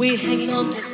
we're hanging on to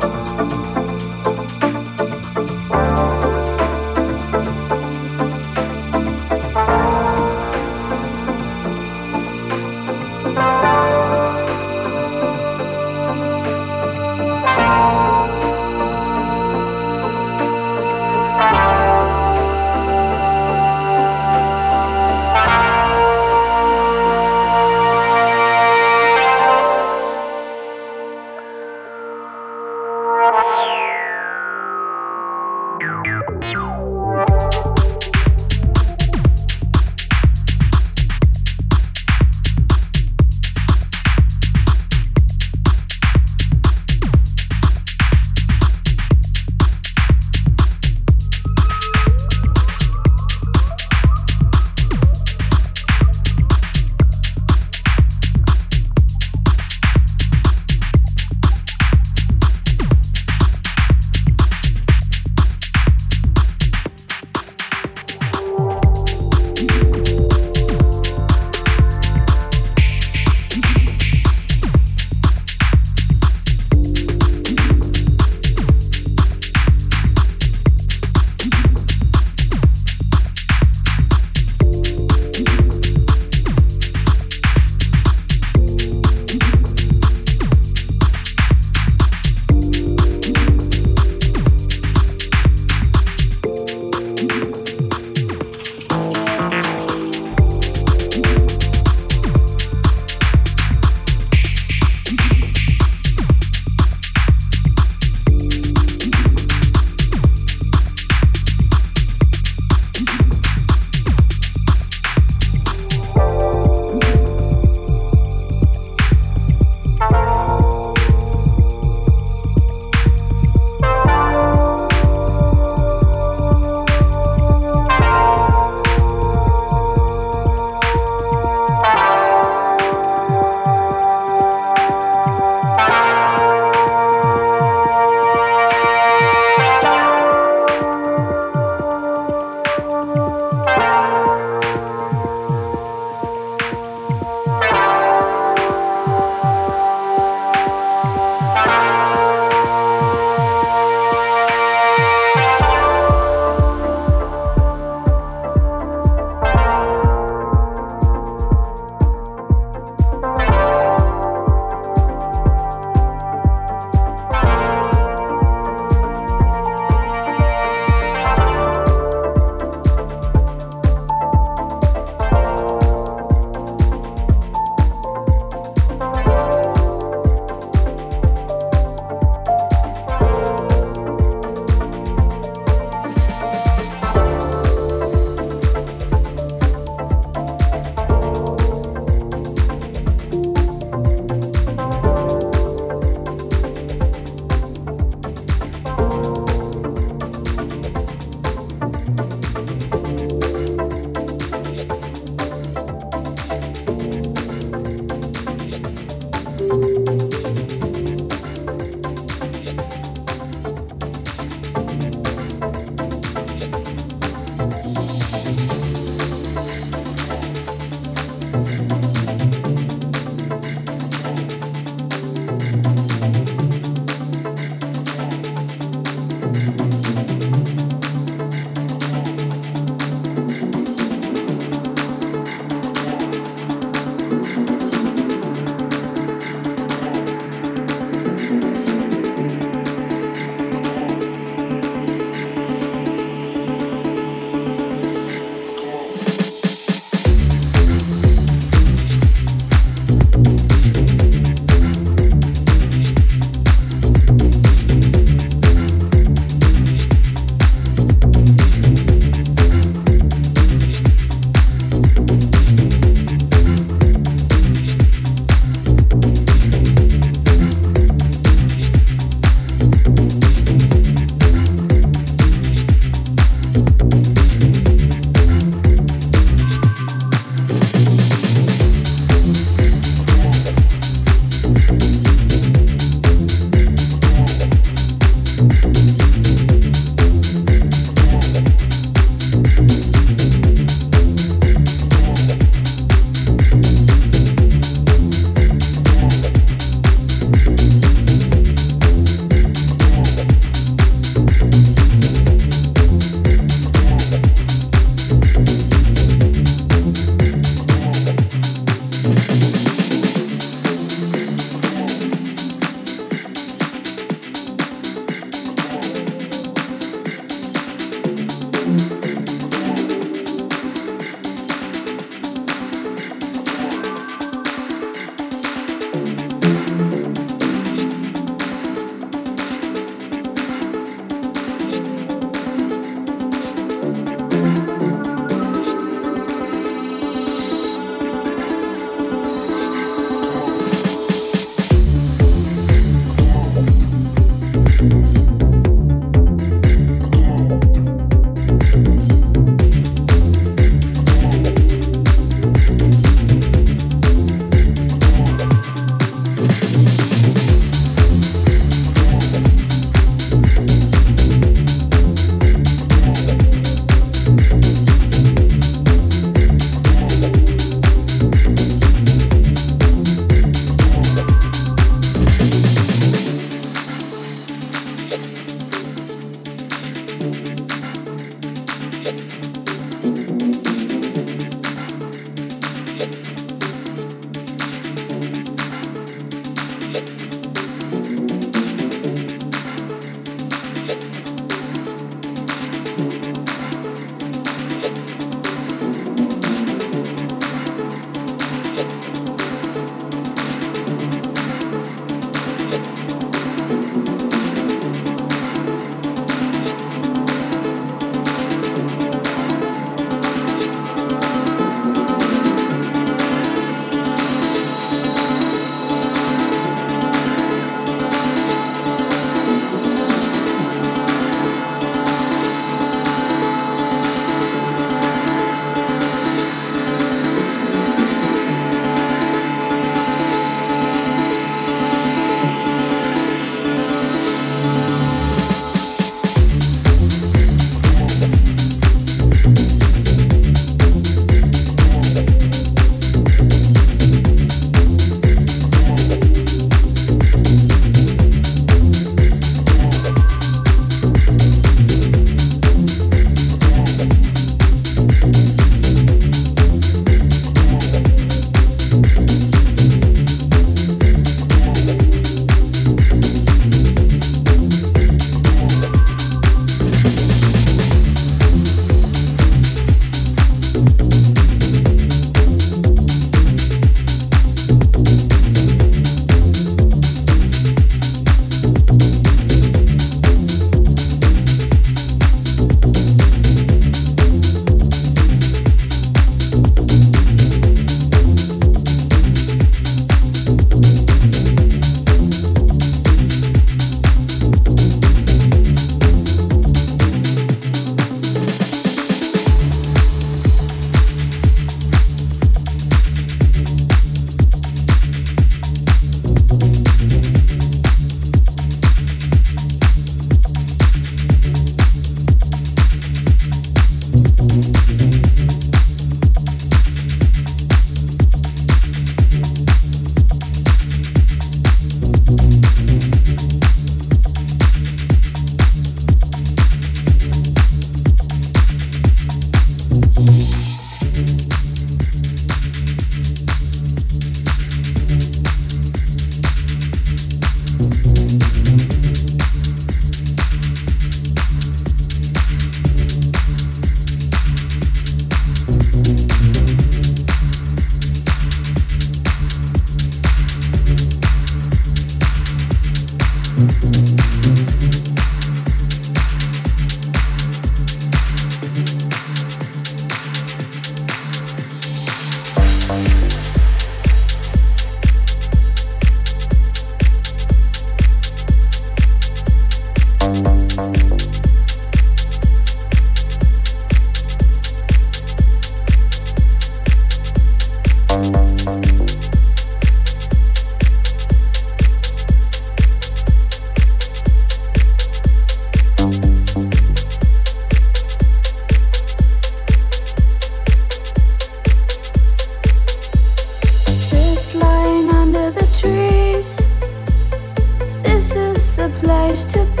eyes to